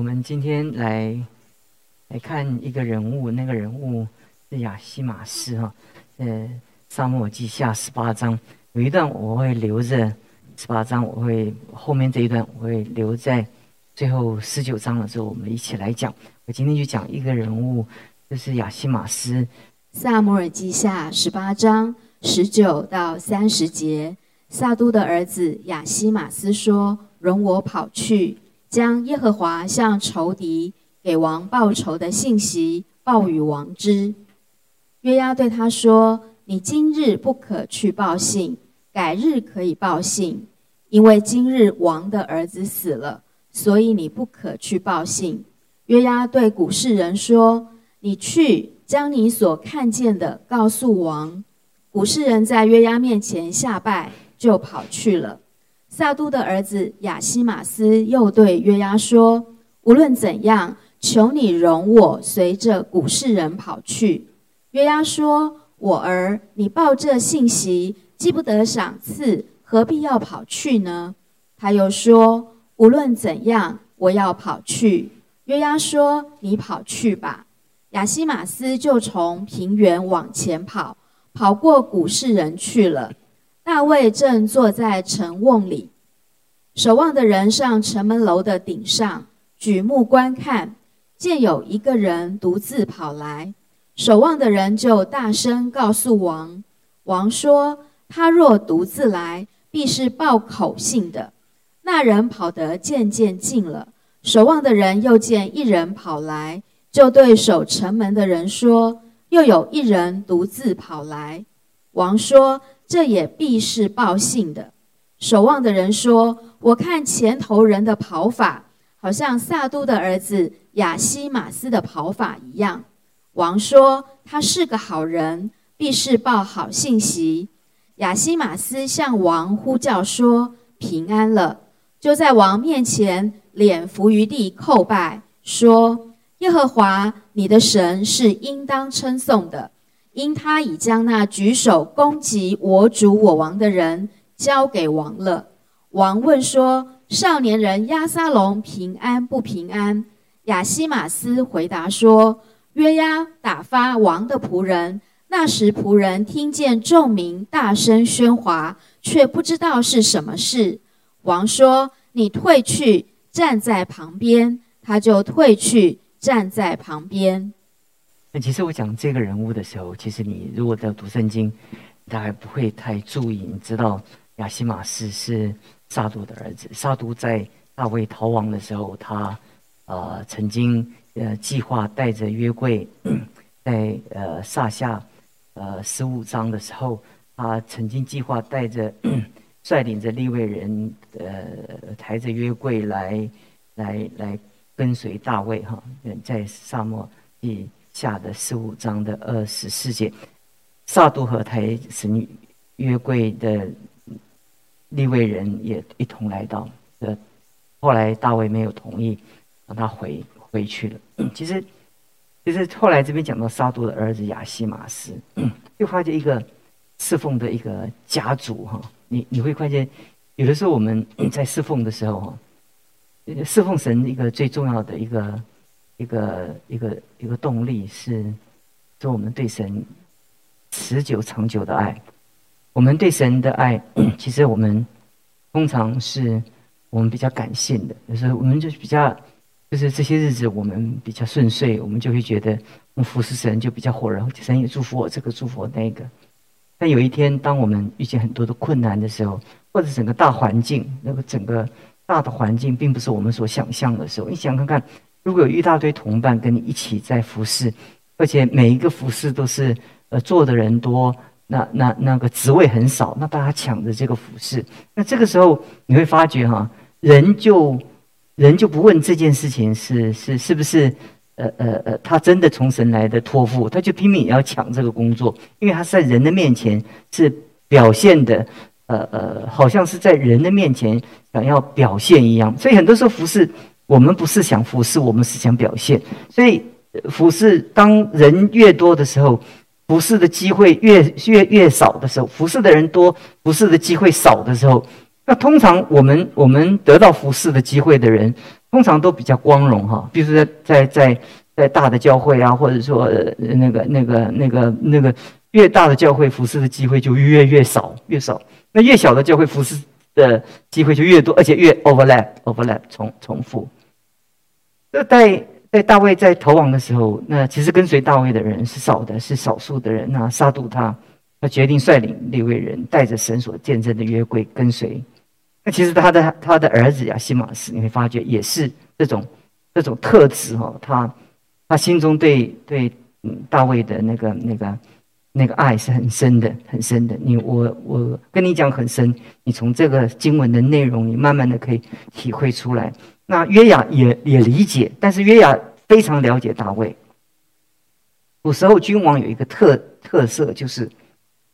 我们今天来来看一个人物，那个人物是亚西马斯哈。呃，沙漠记下十八章有一段我会留着，十八章我会后面这一段我会留在最后十九章的时候，我们一起来讲。我今天就讲一个人物，就是亚西马斯。萨摩尔记下十八章十九到三十节，萨都的儿子亚西马斯说：“容我跑去。”将耶和华向仇敌给王报仇的信息报与王之。约押对他说：“你今日不可去报信，改日可以报信，因为今日王的儿子死了，所以你不可去报信。”约押对古世人说：“你去将你所看见的告诉王。”古世人在约押面前下拜，就跑去了。萨都的儿子亚西马斯又对约押说：“无论怎样，求你容我随着古世人跑去。”约押说：“我儿，你报这信息，既不得赏赐，何必要跑去呢？”他又说：“无论怎样，我要跑去。”约押说：“你跑去吧。”亚西马斯就从平原往前跑，跑过古世人去了。大卫正坐在城瓮里，守望的人上城门楼的顶上，举目观看，见有一个人独自跑来。守望的人就大声告诉王：“王说，他若独自来，必是报口信的。”那人跑得渐渐近了，守望的人又见一人跑来，就对守城门的人说：“又有一人独自跑来。”王说。这也必是报信的。守望的人说：“我看前头人的跑法，好像萨都的儿子亚西马斯的跑法一样。”王说：“他是个好人，必是报好信息。”亚西马斯向王呼叫说：“平安了！”就在王面前脸伏于地叩拜，说：“耶和华你的神是应当称颂的。”因他已将那举手攻击我主我王的人交给王了。王问说：“少年人押沙龙平安不平安？”亚西马斯回答说：“约押打发王的仆人。那时仆人听见众民大声喧哗，却不知道是什么事。王说：‘你退去，站在旁边。’他就退去，站在旁边。”那其实我讲这个人物的时候，其实你如果在读圣经，大概不会太注意。你知道亚西马斯是撒都的儿子。撒都在大卫逃亡的时候，他呃曾经呃计划带着约柜，在呃撒下呃十五章的时候，他曾经计划带着 率领着利未人呃抬着约柜来来来跟随大卫哈，在沙漠地。下的十五章的二十四节，萨杜和台神约柜的立位人也一同来到。呃，后来大卫没有同意，让他回回去了。其实，其实后来这边讲到萨杜的儿子亚西马斯，就发现一个侍奉的一个家族哈。你你会发现，有的时候我们 在侍奉的时候哈，侍奉神一个最重要的一个。一个一个一个动力是，是我们对神持久长久的爱。我们对神的爱，其实我们通常是我们比较感性的，就是我们就是比较，就是这些日子我们比较顺遂，我们就会觉得，我们服侍神就比较火热，神也祝福我这个祝福我那个。但有一天，当我们遇见很多的困难的时候，或者整个大环境，那个整个大的环境并不是我们所想象的时候，你想看看。如果有一大堆同伴跟你一起在服侍，而且每一个服侍都是呃做的人多，那那那个职位很少，那大家抢着这个服侍，那这个时候你会发觉哈，人就人就不问这件事情是是是不是呃呃呃他真的从神来的托付，他就拼命也要抢这个工作，因为他在人的面前是表现的呃呃，好像是在人的面前想要表现一样，所以很多时候服侍。我们不是想服侍，我们是想表现。所以服侍当人越多的时候，服侍的机会越越越少的时候，服侍的人多，服侍的机会少的时候，那通常我们我们得到服侍的机会的人，通常都比较光荣哈，比如说在在在在大的教会啊，或者说那个那个那个那个越大的教会服侍的机会就越越少越少，那越小的教会服侍的机会就越多，而且越 overlap overlap 重重复。那在在大卫在逃亡的时候，那其实跟随大卫的人是少的，是少数的人。那杀杜他，他决定率领六位人，带着神所见证的约柜跟随。那其实他的他的儿子亚西马斯，你会发觉也是这种这种特质哈。他他心中对对嗯大卫的那个那个那个爱是很深的，很深的。你我我跟你讲很深，你从这个经文的内容，你慢慢的可以体会出来。那约雅也也理解，但是约雅非常了解大卫。古时候君王有一个特特色，就是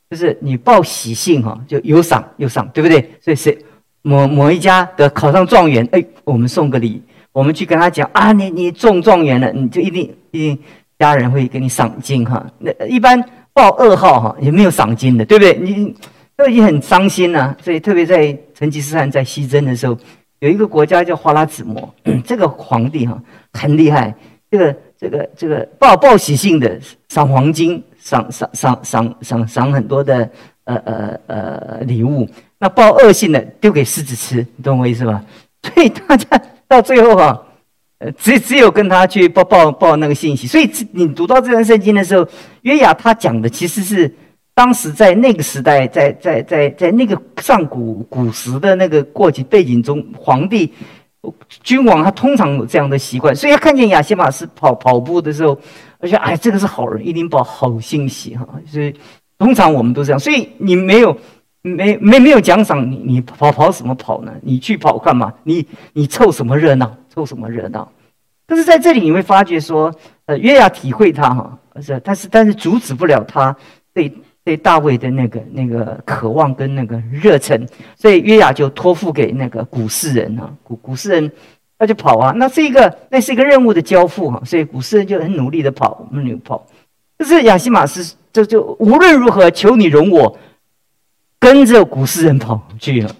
就是你报喜信哈，就有赏有赏，对不对？所以谁某某一家的考上状元，哎，我们送个礼，我们去跟他讲啊，你你中状元了，你就一定一定家人会给你赏金哈。那一般报二号哈也没有赏金的，对不对？你都已经很伤心了，所以特别在成吉思汗在西征的时候。有一个国家叫花剌子模，这个皇帝哈很厉害，这个这个这个报报喜信的赏黄金，赏赏赏赏赏赏很多的呃呃呃礼物，那报恶信的丢给狮子吃，你懂我意思吧？所以大家到最后哈，呃只只有跟他去报报报那个信息。所以你读到这段圣经的时候，约雅他讲的其实是。当时在那个时代，在在在在那个上古古时的那个过去背景中，皇帝、君王他通常有这样的习惯，所以他看见亚西马斯跑跑步的时候，而且哎，这个是好人，一定报好信息哈。所以通常我们都这样，所以你没有没没没有奖赏，你你跑跑什么跑呢？你去跑干嘛？你你凑什么热闹？凑什么热闹？但是在这里你会发觉说，呃，约雅体会他哈，是，但是但是阻止不了他对。对大卫的那个那个渴望跟那个热忱，所以约雅就托付给那个古世人啊，古古世人他就跑啊，那是一个那是一个任务的交付哈，所以古世人就很努力的跑，努力跑。就是亚西马斯，就就无论如何求你容我跟着古世人跑去了。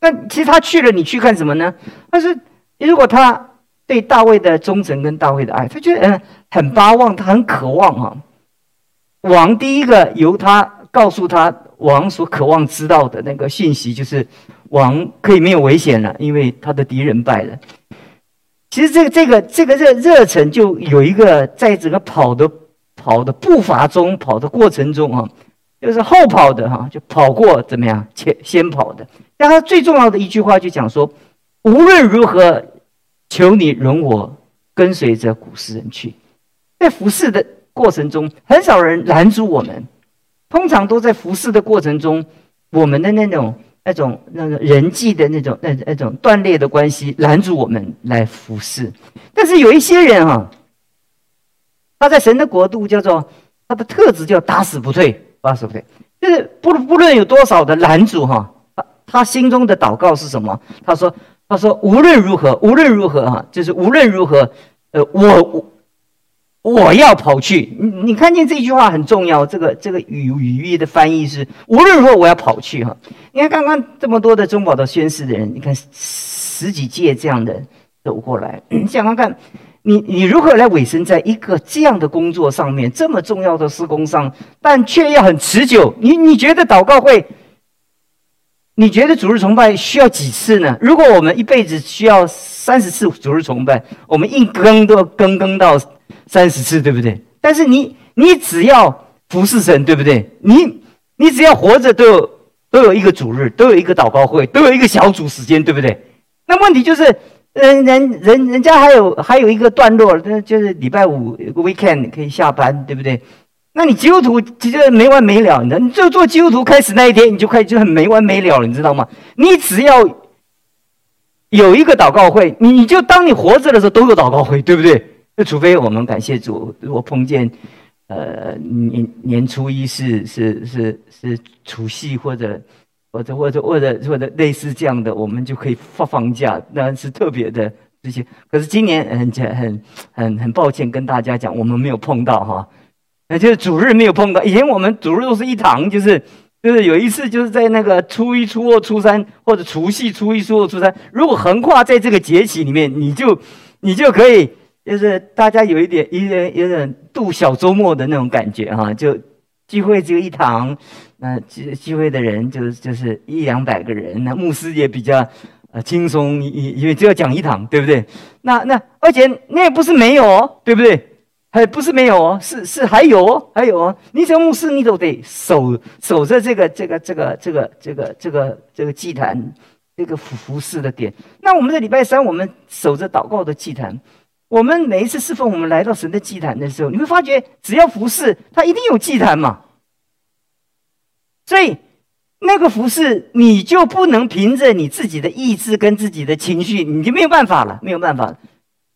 那其实他去了，你去干什么呢？但是如果他对大卫的忠诚跟大卫的爱，他觉得嗯很巴望，他很渴望哈。王第一个由他告诉他王所渴望知道的那个信息，就是王可以没有危险了，因为他的敌人败了。其实这个这个这个热热忱就有一个在整个跑的跑的步伐中跑的过程中啊，就是后跑的哈，就跑过怎么样前先跑的。但他最重要的一句话就讲说，无论如何，求你容我跟随着古诗人去，在服侍的。过程中很少人拦阻我们，通常都在服侍的过程中，我们的那种那种那个人际的那种那那种断裂的关系拦阻我们来服侍。但是有一些人哈，他在神的国度叫做他的特质叫打死不退，打死不退，就是不不论有多少的拦阻哈，他他心中的祷告是什么？他说他说无论如何无论如何哈，就是无论如何，呃我我。我要跑去，你你看见这句话很重要。这个这个语语义的翻译是无论如何我要跑去哈。你看刚刚这么多的中保的宣誓的人，你看十几届这样的走过来，你 想想看，你你如何来委身在一个这样的工作上面，这么重要的施工上，但却要很持久。你你觉得祷告会？你觉得主日崇拜需要几次呢？如果我们一辈子需要三十次主日崇拜，我们一更都要更更到。三十次，对不对？但是你，你只要服侍神，对不对？你，你只要活着，都有都有一个主日，都有一个祷告会，都有一个小组时间，对不对？那问题就是，人人人人家还有还有一个段落，那就是礼拜五 weekend 可以下班，对不对？那你基督徒其实没完没了，你你就做基督徒开始那一天，你就开始就很没完没了了，你知道吗？你只要有一个祷告会，你就当你活着的时候都有祷告会，对不对？就除非我们感谢主，如果碰见，呃年年初一是是是是除夕或者或者或者或者或者类似这样的，我们就可以放放假，那是特别的这些。可是今年很很很很抱歉跟大家讲，我们没有碰到哈，那就是主日没有碰到。以前我们主日都是一堂，就是就是有一次，就是在那个初一、初二、初三，或者除夕、初一、初二、初三，如果横跨在这个节气里面，你就你就可以，就是大家有一点、一点、有点度小周末的那种感觉哈，就聚会只有一堂，那聚聚会的人就是就是一两百个人，那牧师也比较呃轻松，因因为只要讲一堂，对不对？那那而且那也不是没有，对不对？还不是没有哦，是是还有哦，还有哦。你这个牧师，你都得守守着这个这个这个这个这个这个这个祭坛，这个服服侍的点。那我们的礼拜三，我们守着祷告的祭坛。我们每一次侍奉，我们来到神的祭坛的时候，你会发觉，只要服侍，他一定有祭坛嘛。所以那个服侍，你就不能凭着你自己的意志跟自己的情绪，你就没有办法了，没有办法。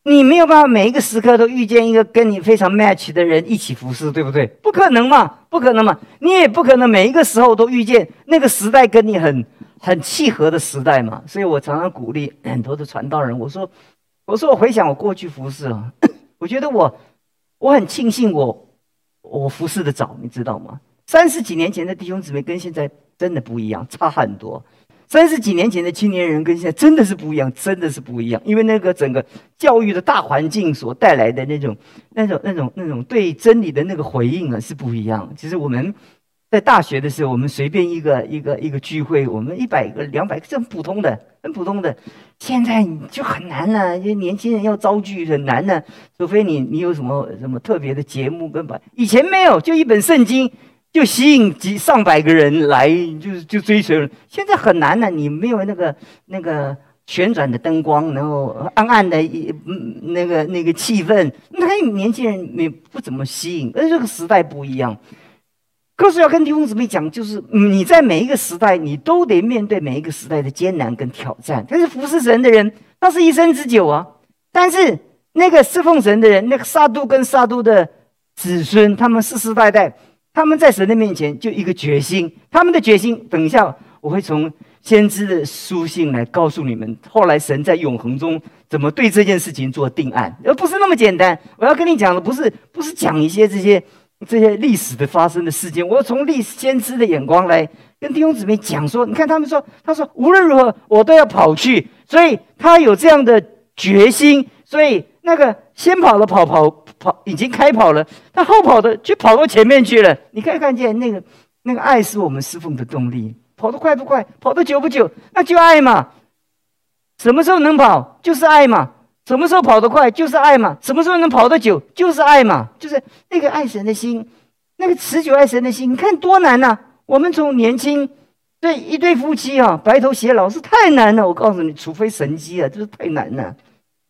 你没有办法每一个时刻都遇见一个跟你非常 match 的人一起服侍，对不对？不可能嘛，不可能嘛！你也不可能每一个时候都遇见那个时代跟你很很契合的时代嘛。所以我常常鼓励很多的传道人，我说，我说我回想我过去服侍啊，我觉得我我很庆幸我我服侍的早，你知道吗？三十几年前的弟兄姊妹跟现在真的不一样，差很多。三十几年前的青年人跟现在真的是不一样，真的是不一样。因为那个整个教育的大环境所带来的那种、那种、那种、那种对真理的那个回应啊，是不一样。其实我们在大学的时候，我们随便一个一个一个聚会，我们一百个、两百个，这很普通的，很普通的。现在就很难了，因为年轻人要招聚很难的，除非你你有什么什么特别的节目跟把，以前没有，就一本圣经。就吸引几上百个人来，就是就追随。现在很难了，你没有那个那个旋转的灯光，然后暗暗的嗯那个那个气氛，那年轻人没不怎么吸引。而这个时代不一样，可是要跟弟兄姊妹讲，就是你在每一个时代，你都得面对每一个时代的艰难跟挑战。但是服侍神的人，他是一生之久啊。但是那个侍奉神的人，那个撒都跟撒都的子孙，他们世世代代。他们在神的面前就一个决心，他们的决心，等一下我会从先知的书信来告诉你们。后来神在永恒中怎么对这件事情做定案，而不是那么简单。我要跟你讲的不是不是讲一些这些这些历史的发生的事件，我从历史先知的眼光来跟弟兄姊妹讲说，你看他们说，他说无论如何我都要跑去，所以他有这样的决心，所以那个先跑的跑跑。跑已经开跑了，他后跑的就跑到前面去了。你可以看见那个那个爱是我们侍奉的动力。跑得快不快，跑得久不久，那就爱嘛。什么时候能跑，就是爱嘛。什么时候跑得快，就是爱嘛。什么时候能跑得久，就是爱嘛。就是那个爱神的心，那个持久爱神的心，你看多难呐！我们从年轻对一对夫妻啊，白头偕老是太难了。我告诉你，除非神机啊，这是太难了，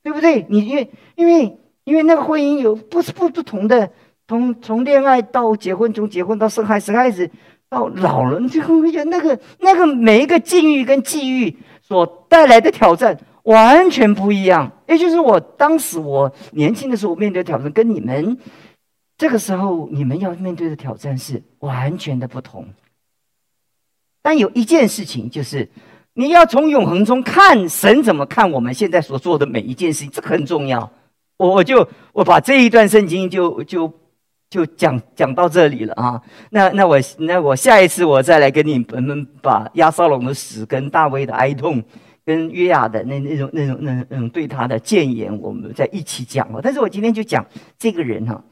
对不对？你因为因为。因为那个婚姻有不是不不同的，从从恋爱到结婚，从结婚到生孩生孩子，到老了，你就会觉得那个那个每一个境遇跟际遇所带来的挑战完全不一样。也就是我当时我年轻的时候面对挑战，跟你们这个时候你们要面对的挑战是完全的不同。但有一件事情就是，你要从永恒中看神怎么看我们现在所做的每一件事情，这个很重要。我我就我把这一段圣经就就就讲讲到这里了啊。那那我那我下一次我再来跟你们把亚撒龙的死跟大卫的哀痛跟约亚的那那种那种那那种对他的谏言，我们在一起讲过。但是我今天就讲这个人哈，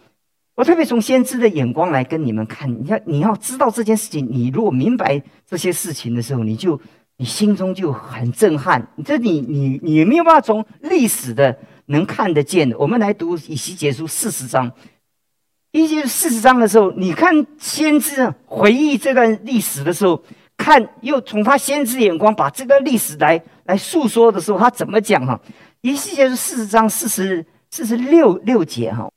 我特别从先知的眼光来跟你们看。你要你要知道这件事情，你如果明白这些事情的时候，你就你心中就很震撼。这你你你没有办法从历史的。能看得见的，我们来读以西结书四十章。以西四十章的时候，你看先知回忆这段历史的时候，看又从他先知眼光把这个历史来来诉说的时候，他怎么讲哈？以西结书四十章四十四十六六节哈。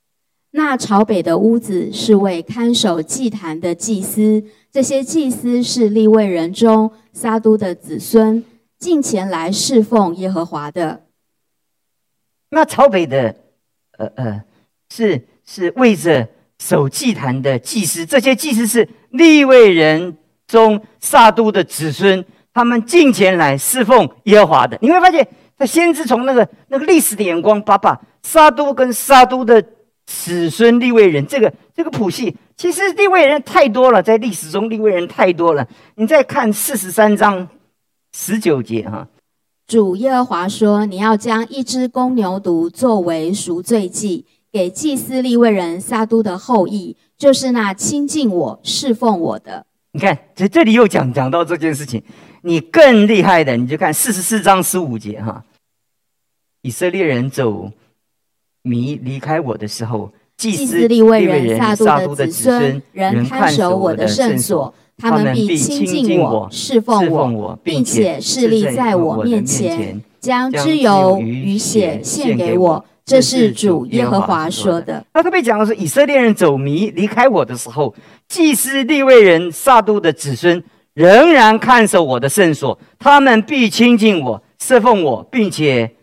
那朝北的屋子是为看守祭坛的祭司，这些祭司是立位人中撒都的子孙，进前来侍奉耶和华的。那朝北的，呃呃，是是为着守祭坛的祭司，这些祭司是立位人中撒都的子孙，他们进前来侍奉耶和华的。你会发现，他先是从那个那个历史的眼光，把把撒都跟撒都的子孙立位人这个这个谱系其实立位人太多了，在历史中立位人太多了。你再看四十三章十九节哈，主耶和华说：“你要将一只公牛犊作为赎罪祭，给祭司立位人撒都的后裔，就是那亲近我、侍奉我的。”你看，这这里又讲讲到这件事情。你更厉害的，你就看四十四章十五节哈，以色列人走迷离开我的时候。祭司立位人撒都的子孙，人看守我的圣所，他们必亲近我，侍奉我，并且势立在我面前，将脂油与血献给我。这是主耶和华说的。他特别讲的是，以色列人走迷离开我的时候，祭司立位人撒都的子孙仍然看守我的圣所，他们必亲近我，侍奉我，并且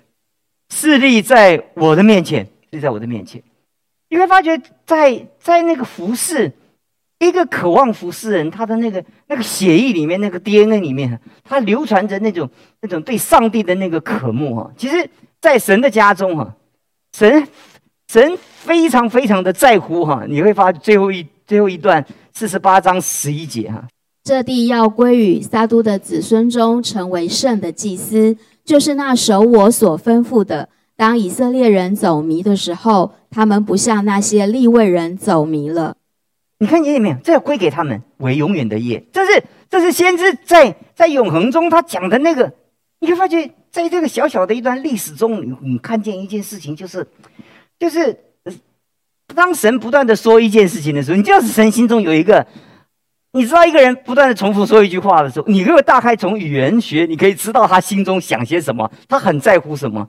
势力在我的面前，立在我的面前。你会发觉，在在那个服侍，一个渴望服侍人，他的那个那个血液里面，那个 DNA 里面，他流传着那种那种对上帝的那个渴慕哈。其实，在神的家中哈，神神非常非常的在乎哈。你会发最后一最后一段四十八章十一节哈，这地要归于撒都的子孙中，成为圣的祭司，就是那守我所吩咐的。当以色列人走迷的时候，他们不像那些立位人走迷了。你看见没有？这要归给他们为永远的业。这是这是先知在在永恒中他讲的那个。你会发觉，在这个小小的一段历史中，你你看见一件事情，就是就是当神不断的说一件事情的时候，你就是神心中有一个。你知道一个人不断的重复说一句话的时候，你如果大概从语言学，你可以知道他心中想些什么，他很在乎什么。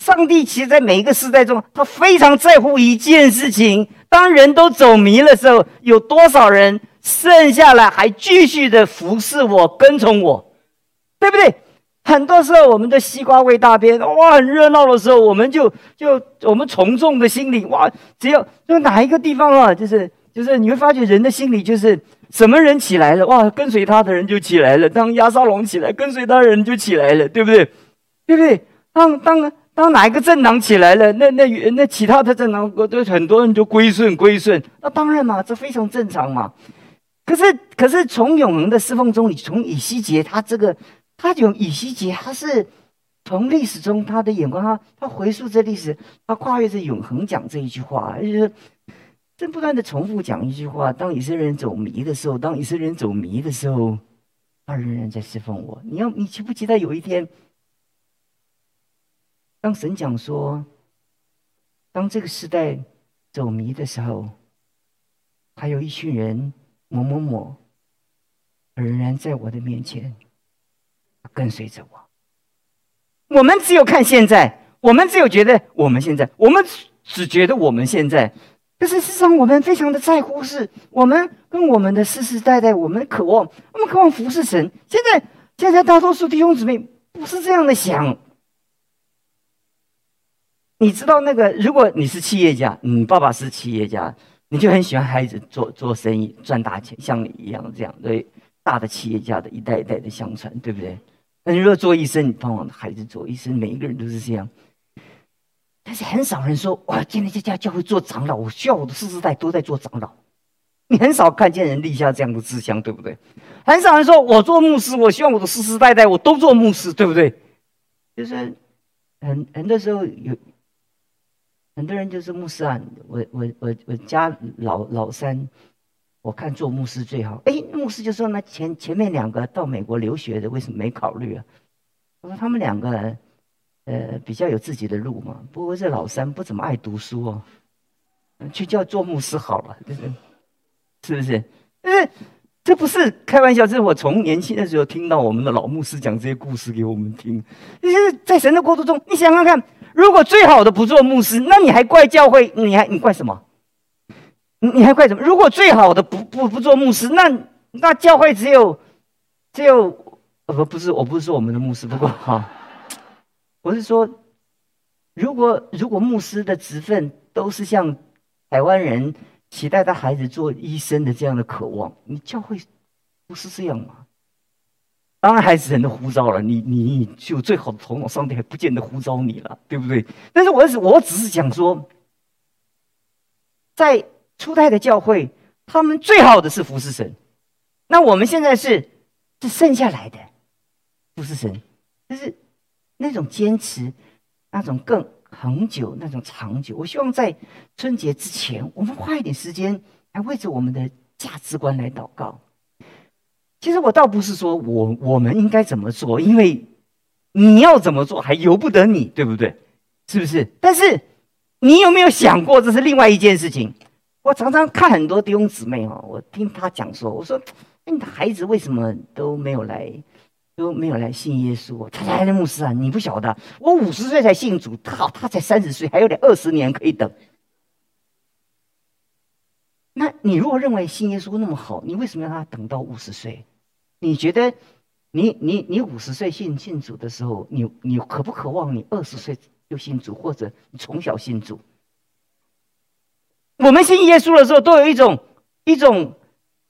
上帝其实，在每一个时代中，他非常在乎一件事情：当人都走迷的时候，有多少人剩下来还继续的服侍我、跟从我，对不对？很多时候，我们的西瓜味大边，哇，很热闹的时候，我们就就我们从众的心理，哇，只要就哪一个地方啊，就是就是你会发觉人的心理就是什么人起来了，哇，跟随他的人就起来了；当亚沙龙起来，跟随他的人就起来了，对不对？对不对？当当。当哪一个政党起来了，那那那其他的政党，都很多人就归顺归顺。那当然嘛，这非常正常嘛。可是可是从永恒的侍奉中，你从以西结他这个，他有以西结，他是从历史中他的眼光，他他回溯这历史，他跨越着永恒讲这一句话，就是正不断的重复讲一句话：当以色列人走迷的时候，当以色列人走迷的时候，他仍然在侍奉我。你要你期不期待有一天？当神讲说，当这个时代走迷的时候，还有一群人某某某仍然在我的面前跟随着我。我们只有看现在，我们只有觉得我们现在，我们只觉得我们现在。可是事实上，我们非常的在乎，是我们跟我们的世世代代，我们渴望，我们渴望服侍神。现在，现在大多数弟兄姊妹不是这样的想。你知道那个？如果你是企业家，你爸爸是企业家，你就很喜欢孩子做做生意赚大钱，像你一样这样对大的企业家的一代一代的相传，对不对？那你如果做医生，你盼望孩子做医生，每一个人都是这样。但是很少人说哇，今天在家教会做长老，我需要我的世世代都在做长老。你很少看见人立下这样的志向，对不对？很少人说我做牧师，我希望我的世世代代我都做牧师，对不对？就是很很多时候有。很多人就是牧师啊，我我我我家老老三，我看做牧师最好。哎，牧师就说那前前面两个到美国留学的为什么没考虑啊？我说他们两个，呃，比较有自己的路嘛。不过这老三不怎么爱读书哦，去叫做牧师好了，就是是不是？就是这不是开玩笑，这是我从年轻的时候听到我们的老牧师讲这些故事给我们听。就是在神的国度中，你想想看。如果最好的不做牧师，那你还怪教会？你还你怪什么？你你还怪什么？如果最好的不不不做牧师，那那教会只有只有呃不是，我不是说我们的牧师，不过哈，我是说，如果如果牧师的职分都是像台湾人期待他孩子做医生的这样的渴望，你教会不是这样吗？当然还是人的呼召了，你你就最好的头脑，上帝还不见得呼召你了，对不对？但是我是我只是想说，在初代的教会，他们最好的是服侍神。那我们现在是是剩下来的服侍神，就是那种坚持，那种更恒久，那种长久。我希望在春节之前，我们花一点时间来为着我们的价值观来祷告。其实我倒不是说我我们应该怎么做，因为你要怎么做还由不得你，对不对？是不是？但是你有没有想过，这是另外一件事情？我常常看很多弟兄姊妹哦，我听他讲说，我说哎你的孩子为什么都没有来，都没有来信耶稣？他说：“牧师啊，你不晓得，我五十岁才信主，他他才三十岁，还有点二十年可以等。那你如果认为信耶稣那么好，你为什么要他等到五十岁？你觉得你你你五十岁信信主的时候，你你渴不渴望你二十岁就信主，或者你从小信主？我们信耶稣的时候，都有一种一种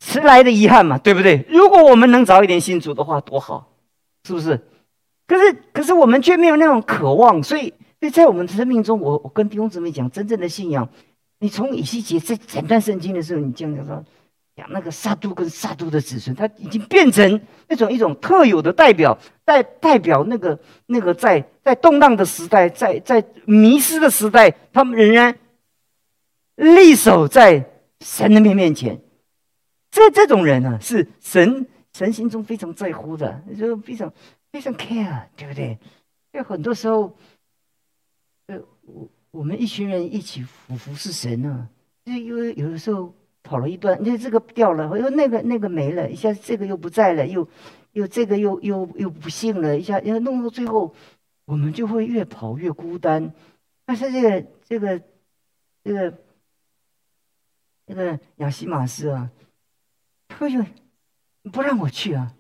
迟来的遗憾嘛，对不对？如果我们能早一点信主的话，多好，是不是？可是可是我们却没有那种渴望，所以所以在我们生命中，我我跟弟兄姊妹讲，真正的信仰。你从以西结在整段圣经的时候，你这样说，讲那个撒都跟撒都的子孙，他已经变成那种一种特有的代表，代代表那个那个在在动荡的时代，在在迷失的时代，他们仍然立守在神的面面前。这这种人呢，是神神心中非常在乎的，就非常非常 care，对不对？有很多时候，呃，我。我们一群人一起服服侍神呢，就因为有的时候跑了一段，你看这个掉了，又那个那个没了，一下这个又不在了，又又这个又又又不幸了，一下要弄到最后，我们就会越跑越孤单。但是这个这个这个那个亚西马斯啊，他就不让我去啊，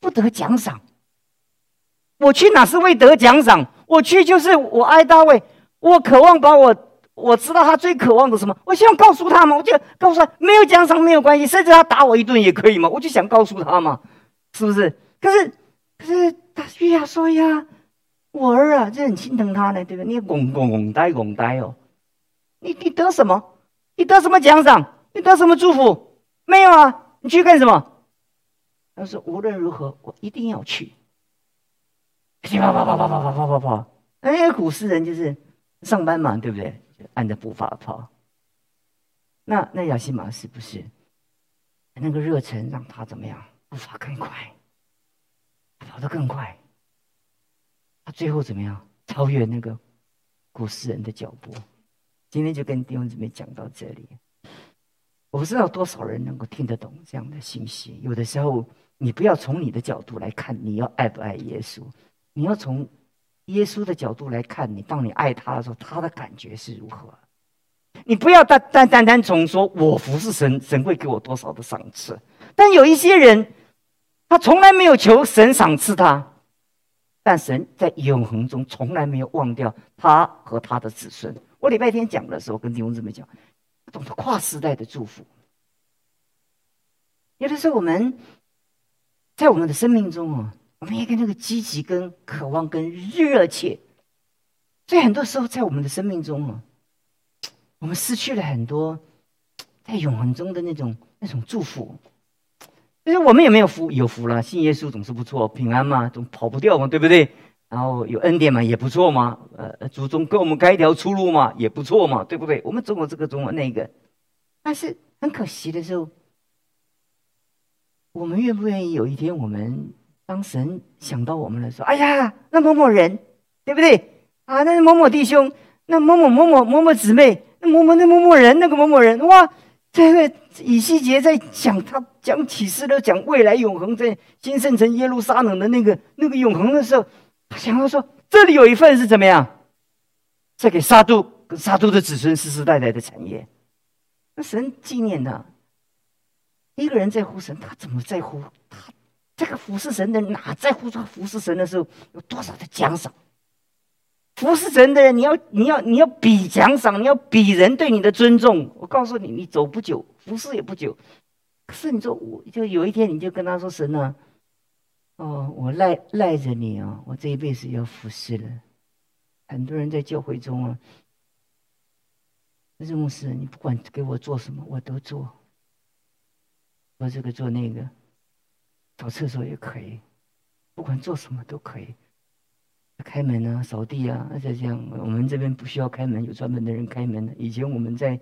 不得奖赏。我去哪是为得奖赏？我去就是我爱大卫。我渴望把我，我知道他最渴望的什么？我希望告诉他嘛，我就告诉他，没有奖赏没有关系，甚至他打我一顿也可以嘛。我就想告诉他嘛，是不是？可是，可是他约亚说呀，我儿啊，这很心疼他呢，对不对？你拱拱拱呆拱呆哦，你你得什么？你得什么奖赏？你得什么祝福？没有啊，你去干什么？他说无论如何，我一定要去。啪啪啪啪啪啪啪啪啪，哎，古诗人就是。上班嘛，对不对？按着步伐跑。那那亚西马是不是那个热忱让他怎么样？步伐更快，跑得更快。他最后怎么样？超越那个古诗人的脚步。今天就跟弟兄姊妹讲到这里。我不知道多少人能够听得懂这样的信息。有的时候，你不要从你的角度来看，你要爱不爱耶稣？你要从。耶稣的角度来看你，当你爱他的时候，他的感觉是如何？你不要单单单单从说我服侍神，神会给我多少的赏赐。但有一些人，他从来没有求神赏赐他，但神在永恒中从来没有忘掉他和他的子孙。我礼拜天讲的时候，跟弟兄姊妹讲，懂得跨时代的祝福。有的时候，我们在我们的生命中啊。我们也跟那个积极、跟渴望、跟热切，所以很多时候在我们的生命中啊，我们失去了很多在永恒中的那种那种祝福。就是我们有没有福？有福了，信耶稣总是不错，平安嘛，总跑不掉嘛，对不对？然后有恩典嘛，也不错嘛。呃，祖宗给我们开一条出路嘛，也不错嘛，对不对？我们中国这个，中国那个。但是很可惜的时候，我们愿不愿意有一天我们？当神想到我们的时候，哎呀，那某某人，对不对？啊，那某某弟兄，那某某某某某某姊妹，那某某那某某人，那个某某人，哇！这个以西结在讲他讲启示的，讲未来永恒在新圣城耶路撒冷的那个那个永恒的时候，想要说，这里有一份是怎么样？在给沙都跟沙都的子孙世世代代的产业。那神纪念的，一个人在乎神，他怎么在乎他？这个服侍神的哪在乎说服侍神的时候有多少的奖赏？服侍神的人，你要你要你要比奖赏，你要比人对你的尊重。我告诉你，你走不久，服侍也不久。可是你说，我就有一天你就跟他说：“神呢？哦，我赖赖着你啊，我这一辈子要服侍了。”很多人在教会中啊，这牧师，你不管给我做什么，我都做。做这个做那个，扫厕所也可以，不管做什么都可以。开门啊，扫地啊，而且这样，我们这边不需要开门，有专门的人开门的。以前我们在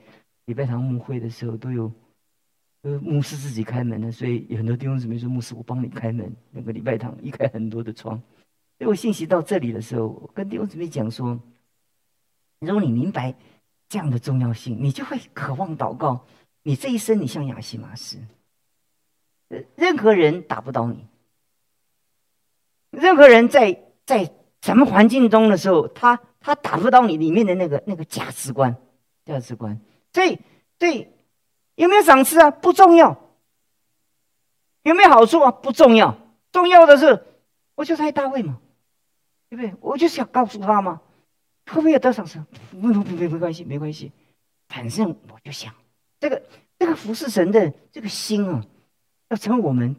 礼拜堂牧会的时候，都有呃牧师自己开门的，所以有很多弟兄姊妹说：“牧师，我帮你开门。”那个礼拜堂一开很多的窗。所以我信息到这里的时候，我跟弟兄姊妹讲说：“如果你明白这样的重要性，你就会渴望祷告。你这一生，你像亚西马斯，任何人打不倒你，任何人在在。”什么环境中的时候，他他打不到你里面的那个那个价值观，价值观。所以，对有没有赏赐啊？不重要。有没有好处啊？不重要。重要的是，我就爱大卫嘛，对不对？我就是想告诉他嘛，会不会有得赏赐？不不不没没关系，没关系。反正我就想，这个这个服侍神的这个心啊，要成为我们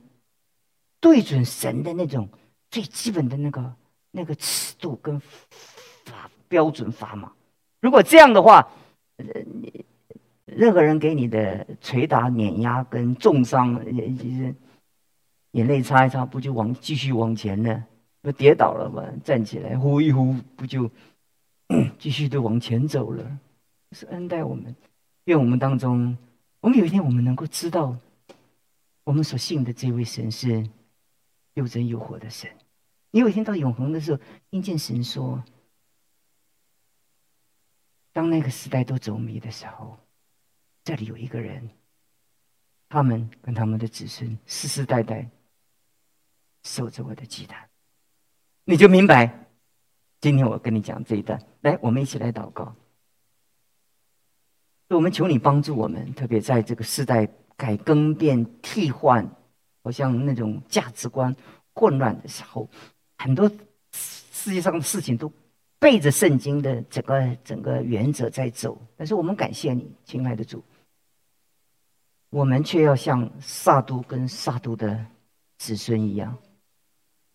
对准神的那种最基本的那个。那个尺度跟法标准法码，如果这样的话，呃，你任何人给你的捶打、碾压跟重伤，也是眼泪擦一擦，不就往继续往前呢？不跌倒了嘛，站起来呼一呼，不就 继续的往前走了？是恩待我们，愿我们当中，我们有一天我们能够知道，我们所信的这位神是又真又活的神。你有一天到永恒的时候，听见神说：“当那个时代都走迷的时候，这里有一个人，他们跟他们的子孙世世代代守着我的祭坛。”你就明白，今天我跟你讲这一段。来，我们一起来祷告。我们求你帮助我们，特别在这个时代改更变替换，好像那种价值观混乱的时候。很多世界上的事情都背着圣经的整个整个原则在走，但是我们感谢你，亲爱的主，我们却要像萨都跟萨都的子孙一样，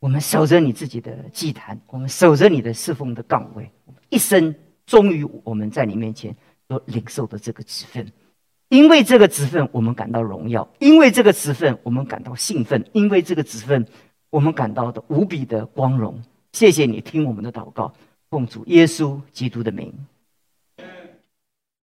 我们守着你自己的祭坛，我们守着你的侍奉的岗位，一生忠于我们在你面前所领受的这个职分，因为这个职分我们感到荣耀，因为这个职分我们感到兴奋，因为这个职分。我们感到的无比的光荣，谢谢你听我们的祷告，奉主耶稣基督的名。